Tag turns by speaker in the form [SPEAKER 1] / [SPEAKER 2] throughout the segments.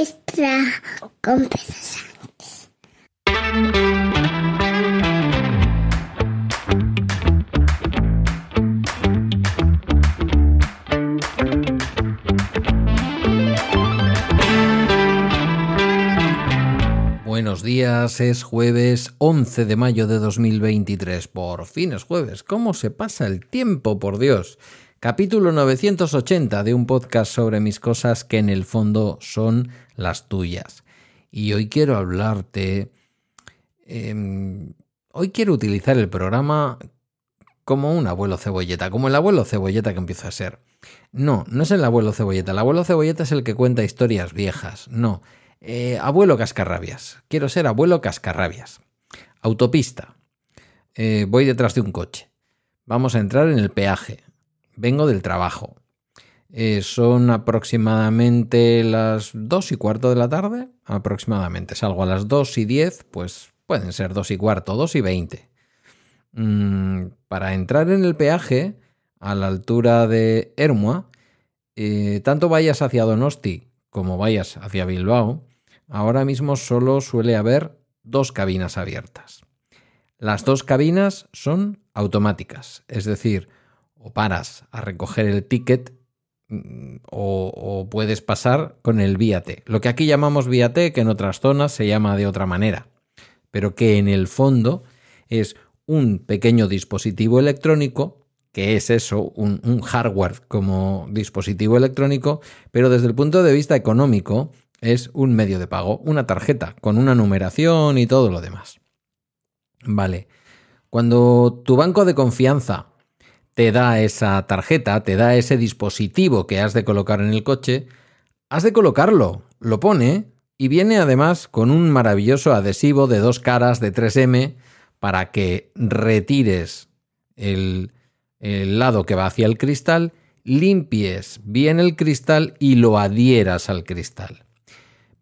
[SPEAKER 1] extra
[SPEAKER 2] Buenos días, es jueves 11 de mayo de 2023. Por fin es jueves. ¿Cómo se pasa el tiempo, por Dios? Capítulo 980 de un podcast sobre mis cosas que en el fondo son las tuyas. Y hoy quiero hablarte... Em, hoy quiero utilizar el programa como un abuelo cebolleta, como el abuelo cebolleta que empieza a ser. No, no es el abuelo cebolleta. El abuelo cebolleta es el que cuenta historias viejas. No. Eh, abuelo cascarrabias. Quiero ser abuelo cascarrabias. Autopista. Eh, voy detrás de un coche. Vamos a entrar en el peaje vengo del trabajo. Eh, son aproximadamente las dos y cuarto de la tarde, aproximadamente. Salgo a las dos y diez, pues pueden ser dos y cuarto, dos y veinte. Mm, para entrar en el peaje, a la altura de Hermua, eh, tanto vayas hacia Donosti como vayas hacia Bilbao, ahora mismo solo suele haber dos cabinas abiertas. Las dos cabinas son automáticas, es decir, o paras a recoger el ticket mm, o, puedes pasar con el T. Lo que aquí llamamos T, que en otras zonas se llama de otra manera, pero que en el fondo es un pequeño dispositivo electrónico, que es eso, un hardware como dispositivo electrónico, pero desde el punto de vista económico es un medio de pago, una tarjeta con una numeración y todo lo demás. Vale. Cuando tu banco de confianza te da esa tarjeta, te da ese dispositivo que has de colocar en el coche, has de colocarlo, lo pone y viene además con un maravilloso adhesivo de dos caras de 3M para que retires el, lado que va hacia el cristal, limpies bien el cristal y lo adhieras al cristal.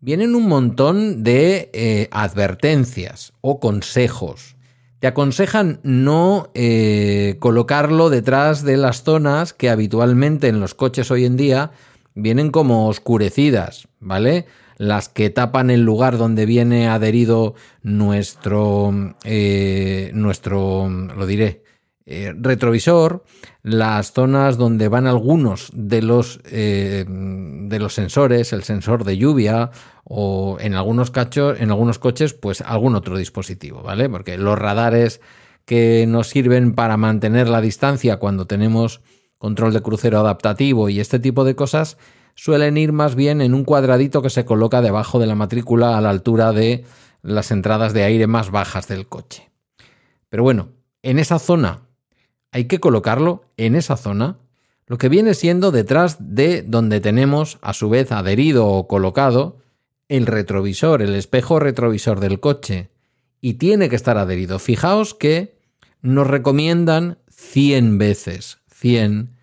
[SPEAKER 2] Vienen un montón de eh, advertencias o consejos te aconsejan no eh, colocarlo detrás de las zonas que habitualmente en los coches hoy en día vienen como oscurecidas, ¿vale? Las que tapan el lugar donde viene adherido nuestro, eh, nuestro, lo diré, eh, retrovisor, las zonas donde van algunos de los, de los sensores, el sensor de lluvia o en algunos cachos, en algunos coches, pues algún otro dispositivo, ¿vale? Porque los radares que nos sirven para mantener la distancia cuando tenemos control de crucero adaptativo y este tipo de cosas suelen ir más bien en un cuadradito que se coloca debajo de la matrícula a la altura de las entradas de aire más bajas del coche. Pero bueno, en esa zona hay que colocarlo en esa zona, lo que viene siendo detrás de donde tenemos a su vez adherido o colocado el retrovisor, el espejo retrovisor del coche y tiene que estar adherido. Fijaos que nos recomiendan 100 veces, 100,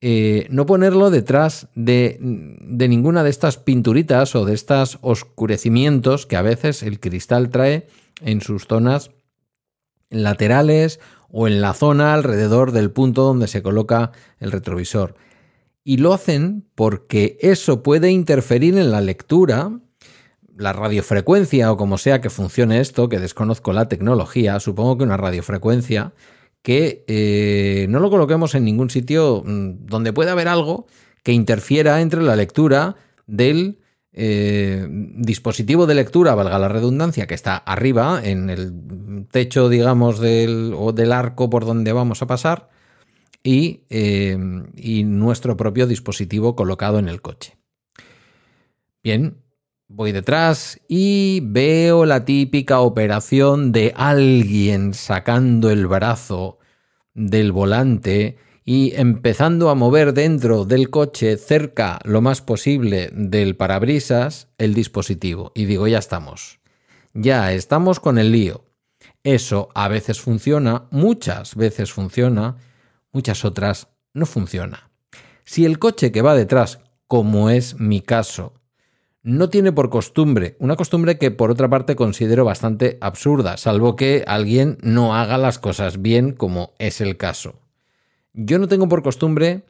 [SPEAKER 2] eh, no ponerlo detrás de, de ninguna de estas pinturitas o de estos oscurecimientos que a veces el cristal trae en sus zonas laterales o en la zona alrededor del punto donde se coloca el retrovisor. Y lo hacen porque eso puede interferir en la lectura, la radiofrecuencia o como sea que funcione esto, que desconozco la tecnología, supongo que una radiofrecuencia, que eh, no lo coloquemos en ningún sitio mm, donde pueda haber algo que interfiera entre la lectura del eh, dispositivo de lectura, valga la redundancia, que está arriba, en el techo, digamos, del, o del arco por donde vamos a pasar, eh, y, nuestro propio dispositivo colocado en el coche. Bien, voy detrás y veo la típica operación de alguien sacando el brazo del volante y empezando a mover dentro del coche cerca lo más posible del parabrisas el dispositivo. Y digo, ya estamos. Ya estamos con el lío. Eso a veces funciona, muchas veces funciona, muchas otras no funciona. Si el coche que va detrás, como es mi caso, no tiene por costumbre, una costumbre que por otra parte considero bastante absurda, salvo que alguien no haga las cosas bien como es el caso. Yo no tengo por costumbre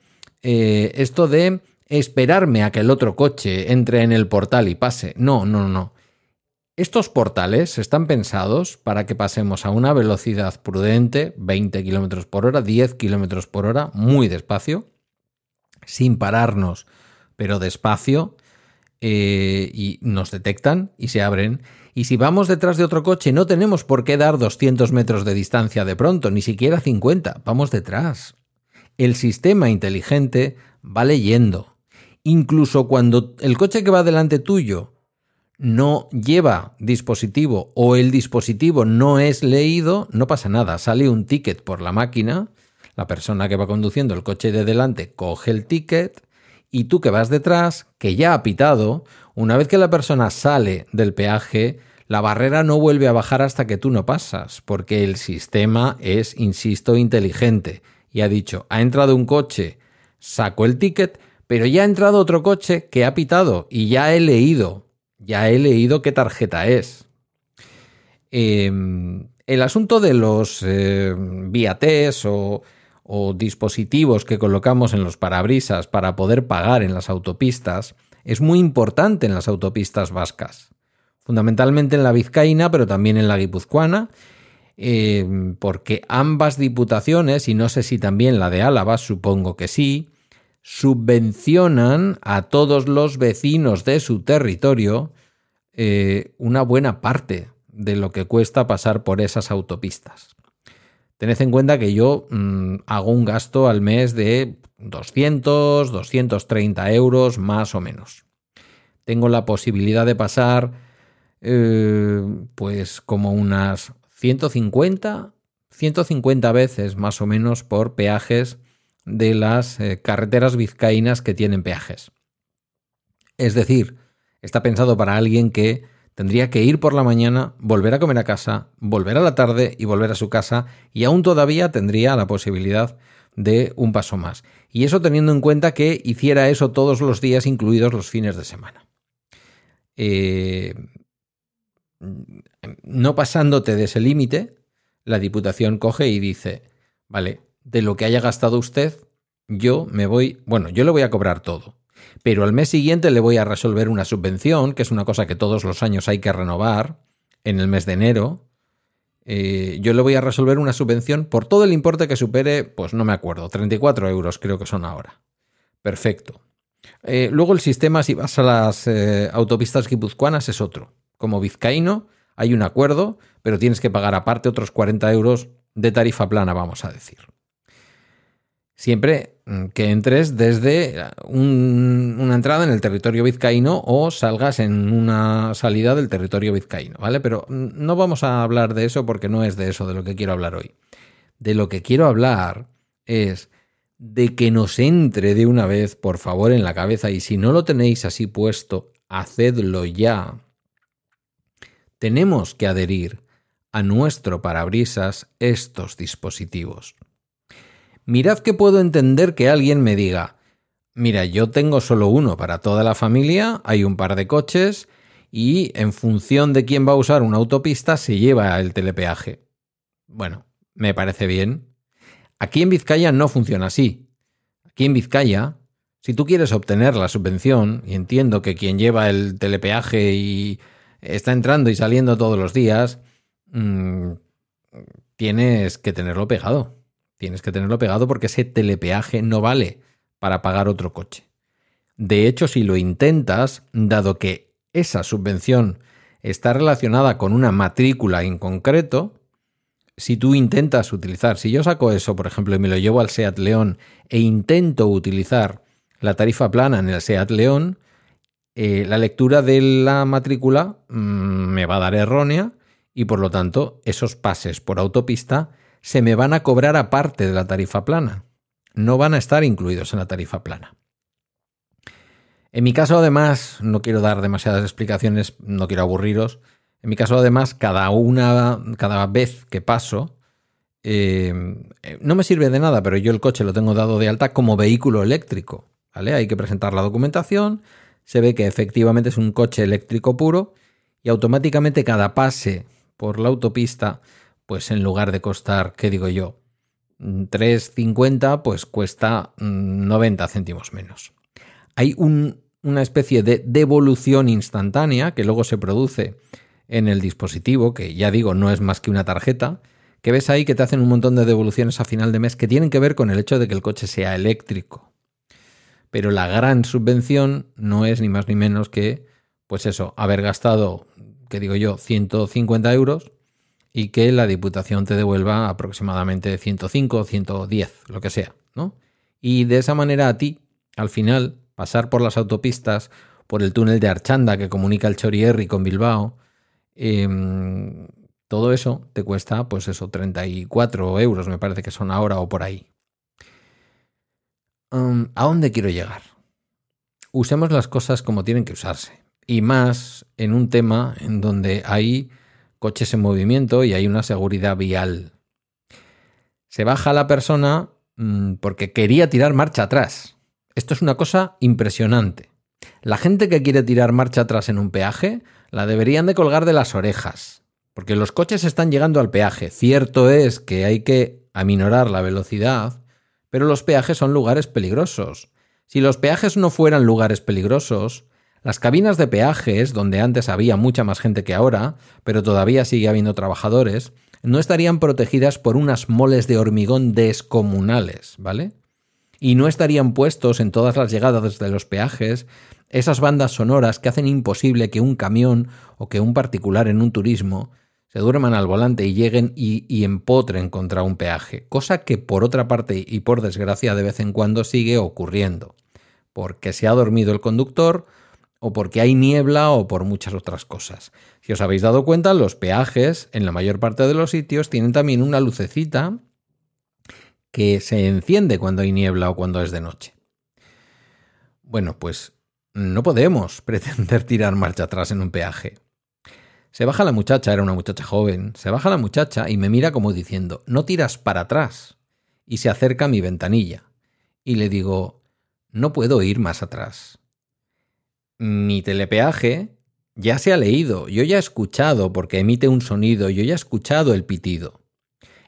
[SPEAKER 2] eh, esto de esperarme a que el otro coche entre en el portal y pase. No, no, no. Estos portales están pensados para que pasemos a una velocidad prudente, 20 km por hora, 10 km por hora, muy despacio, sin pararnos, pero despacio, eh, y nos detectan y se abren. Y si vamos detrás de otro coche, no tenemos por qué dar 200 metros de distancia de pronto, ni siquiera 50, vamos detrás. El sistema inteligente va leyendo. Incluso cuando el coche que va delante tuyo no lleva dispositivo o el dispositivo no es leído, no pasa nada. Sale un ticket por la máquina, la persona que va conduciendo el coche de delante coge el ticket y tú que vas detrás, que ya ha pitado, una vez que la persona sale del peaje, la barrera no vuelve a bajar hasta que tú no pasas, porque el sistema es, insisto, inteligente. Y ha dicho, ha entrado un coche, saco el ticket, pero ya ha entrado otro coche que ha pitado y ya he leído, ya he leído qué tarjeta es. Em, el asunto de los eh, o o dispositivos que colocamos en los parabrisas para poder pagar en las autopistas es muy importante en las autopistas vascas, fundamentalmente en la vizcaína, pero también en la guipuzcoana, eh, porque ambas diputaciones, y no sé si también la de Álava, supongo que sí, subvencionan a todos los vecinos de su territorio eh, una buena parte de lo que cuesta pasar por esas autopistas. Tened en cuenta que yo mm, hago un gasto al mes de 200, 230 euros más o menos. Tengo la posibilidad de pasar eh, pues como unas 150, 150 veces más o menos por peajes de las eh, carreteras vizcaínas que tienen peajes. Es decir, está pensado para alguien que tendría que ir por la mañana, volver a comer a casa, volver a la tarde y volver a su casa, y aún todavía tendría la posibilidad de un paso más. Y eso teniendo en cuenta que hiciera eso todos los días, incluidos los fines de semana. Eh, no pasándote de ese límite, la Diputación coge y dice, vale, de lo que haya gastado usted, yo me voy, bueno, yo le voy a cobrar todo pero al mes siguiente le voy a resolver una subvención, que es una cosa que todos los años hay que renovar, en el mes de enero. Eh, yo le voy a resolver una subvención por todo el importe que supere, pues no me acuerdo, 34 euros creo que son ahora. Perfecto. Eh, luego el sistema, si vas a las eh, autopistas guipuzcoanas, es otro. Como vizcaíno hay un acuerdo, pero tienes que pagar aparte otros 40 euros de tarifa plana, vamos a decir. Siempre mm, que entres desde una entrada en el territorio vizcaíno o salgas en una salida del territorio vizcaíno, ¿vale? Pero mm, no vamos a hablar de eso porque no es de eso de lo que quiero hablar hoy. De lo que quiero hablar es de que nos entre de una vez, por favor, en la cabeza y si no lo tenéis así puesto, hacedlo ya. Tenemos que adherir a nuestro parabrisas estos dispositivos. Mirad que puedo entender que alguien me diga, mira, yo tengo solo uno para toda la familia, hay un par de coches y en función de quién va a usar una autopista se lleva el telepeaje. Bueno, me parece bien. Aquí en Vizcaya no funciona así. Aquí en Vizcaya, si tú quieres obtener la subvención, y entiendo que quien lleva el telepeaje y está entrando y saliendo todos los días, mm, tienes que tenerlo pegado. Tienes que tenerlo pegado porque ese telepeaje no vale para pagar otro coche. De hecho, si lo intentas, dado que esa subvención está relacionada con una matrícula en concreto, si tú intentas utilizar, si yo saco eso, por ejemplo, y me lo llevo al SEAT León e intento utilizar la tarifa plana en el SEAT León, eh, la lectura de la matrícula mm, me va a dar errónea y por lo tanto esos pases por autopista se me van a cobrar aparte de la tarifa plana. No van a estar incluidos en la tarifa plana. En mi caso, además, no quiero dar demasiadas explicaciones, no quiero aburriros. En mi caso, además, cada una, cada vez que paso, eh, no me sirve de nada, pero yo el coche lo tengo dado de alta como vehículo eléctrico. Hay que presentar la documentación, se ve que efectivamente es un coche eléctrico puro y automáticamente cada pase por la autopista pues en lugar de costar, ¿qué digo yo? 3,50, pues cuesta 90 mm, céntimos menos. hay una especie de devolución instantánea que luego se produce en el dispositivo, que ya digo, no es más que una tarjeta, que ves ahí que te hacen un montón de devoluciones a final de mes que tienen que ver con el hecho de que el coche sea eléctrico. Pero la gran subvención no es ni más ni menos que, pues eso, haber gastado, que digo yo, 150 euros y que la Diputación te devuelva aproximadamente 105, 110, lo que sea, ¿no? Y de esa manera a ti, al final, pasar por las autopistas, por el túnel de Archanda que comunica el Chorierri con Bilbao, em, todo eso te cuesta, pues eso, 34 euros, me parece que son ahora o por ahí. ¿A dónde quiero llegar? Usemos las cosas como tienen que usarse. Y más en un tema en donde hay coches en movimiento y hay una seguridad vial. Se baja la persona mm, porque quería tirar marcha atrás. Esto es una cosa impresionante. La gente que quiere tirar marcha atrás en un peaje la deberían de colgar de las orejas. Porque los coches están llegando al peaje. Cierto es que hay que aminorar la velocidad, pero los peajes son lugares peligrosos. Si los peajes no fueran lugares peligrosos, las cabinas de peajes, donde antes había mucha más gente que ahora, pero todavía sigue habiendo trabajadores, no estarían protegidas por unas moles de hormigón descomunales, ¿vale? Y no estarían puestos en todas las llegadas de los peajes esas bandas sonoras que hacen imposible que un camión o que un particular en un turismo se duerman al volante y lleguen y, empotren contra un peaje, cosa que por otra parte y por desgracia de vez en cuando sigue ocurriendo, porque se ha dormido el conductor o porque hay niebla o por muchas otras cosas. Si os habéis dado cuenta, los peajes en la mayor parte de los sitios tienen también una lucecita que se enciende cuando hay niebla o cuando es de noche. Bueno, pues no podemos pretender tirar marcha atrás en un peaje. Se baja la muchacha, era una muchacha joven, se baja la muchacha y me mira como diciendo, no tiras para atrás. Y se acerca a mi ventanilla. Y le digo, no puedo ir más atrás. Mi telepeaje ya se ha leído, yo ya he escuchado porque emite un sonido, yo ya he escuchado el pitido.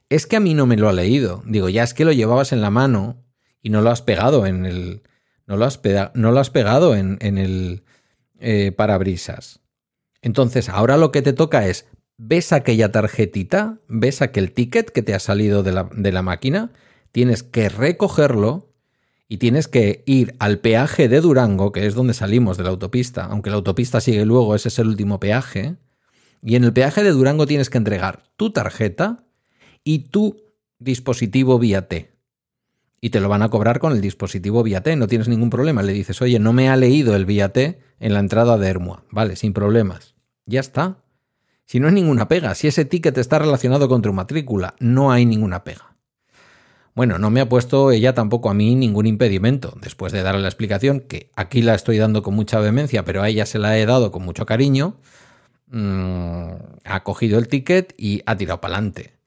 [SPEAKER 2] Es que a mí no me lo ha leído. Digo, ya es que lo llevabas en la mano y no lo has pegado en el. No lo has, no lo has pegado en, el eh, parabrisas. Entonces, ahora lo que te toca es, ves aquella tarjetita, ves aquel ticket que te ha salido de la, máquina, tienes que recogerlo y tienes que ir al peaje de Durango, que es donde salimos de la autopista, aunque la autopista sigue luego, ese es el último peaje, y en el peaje de Durango tienes que entregar tu tarjeta y tu dispositivo vía T. Y te lo van a cobrar con el dispositivo vía T, no tienes ningún problema. Le dices, oye, no me ha leído el vía T en la entrada de Hermua. Vale, sin problemas. Ya está. Si no hay ninguna pega, si ese ticket está relacionado con tu matrícula, no hay ninguna pega. Bueno, no me ha puesto ella tampoco a mí ningún impedimento, después de darle la explicación, que aquí la estoy dando con mucha vehemencia, pero a ella se la he dado con mucho cariño, mm, ha cogido el ticket y ha tirado para adelante.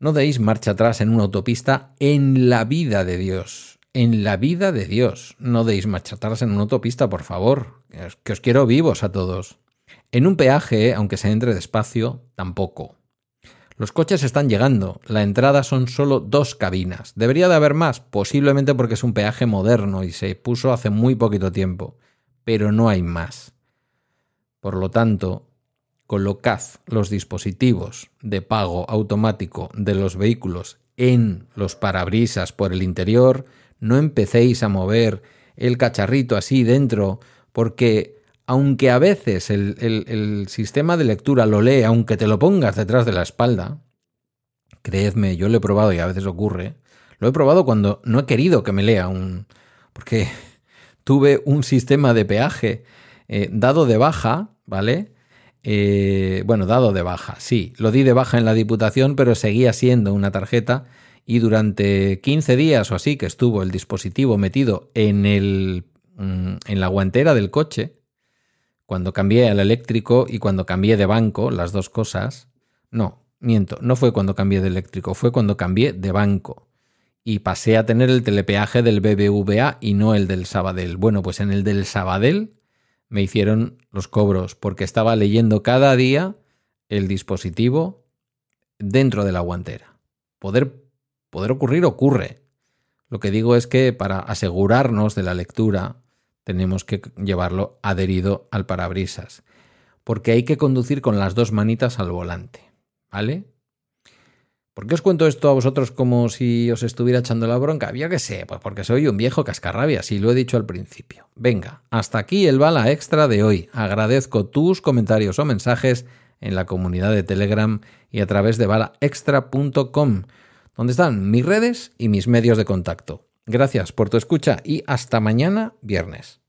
[SPEAKER 2] No deis marcha atrás en una autopista en la vida de Dios. En la vida de Dios. No deis marcha atrás en una autopista, por favor. Que os quiero vivos a todos. En un peaje, aunque se entre despacio, tampoco. Los coches están llegando, la entrada son solo dos cabinas. ¿Debería de haber más? Posiblemente porque es un peaje moderno y se puso hace muy poquito tiempo, pero no hay más. Por lo tanto, colocad los dispositivos de pago automático de los vehículos en los parabrisas por el interior, no empecéis a mover el cacharrito así dentro, porque aunque a veces el, sistema de lectura lo lee, aunque te lo pongas detrás de la espalda, creedme, yo lo he probado y a veces ocurre, lo he probado cuando no he querido que me lea un... porque tuve un sistema de peaje eh, dado de baja, ¿vale? Eh, bueno, dado de baja, sí, lo di de baja en la Diputación, pero seguía siendo una tarjeta y durante 15 días o así que estuvo el dispositivo metido en, el, mm, en la guantera del coche, cuando cambié al eléctrico y cuando cambié de banco, las dos cosas, no, miento, no fue cuando cambié de eléctrico, fue cuando cambié de banco. Y pasé a tener el telepeaje del BBVA y no el del Sabadell. Bueno, pues en el del Sabadell me hicieron los cobros porque estaba leyendo cada día el dispositivo dentro de la guantera. Poder, poder ocurrir ocurre. Lo que digo es que para asegurarnos de la lectura tenemos que llevarlo adherido al parabrisas, porque hay que conducir con las dos manitas al volante, ¿vale? ¿Por qué os cuento esto a vosotros como si os estuviera echando la bronca? Yo qué sé, pues porque soy un viejo cascarrabia, si lo he dicho al principio. Venga, hasta aquí el bala extra de hoy. Agradezco tus comentarios o mensajes en la comunidad de Telegram y a través de balaextra.com, donde están mis redes y mis medios de contacto. Gracias por tu escucha y hasta mañana viernes.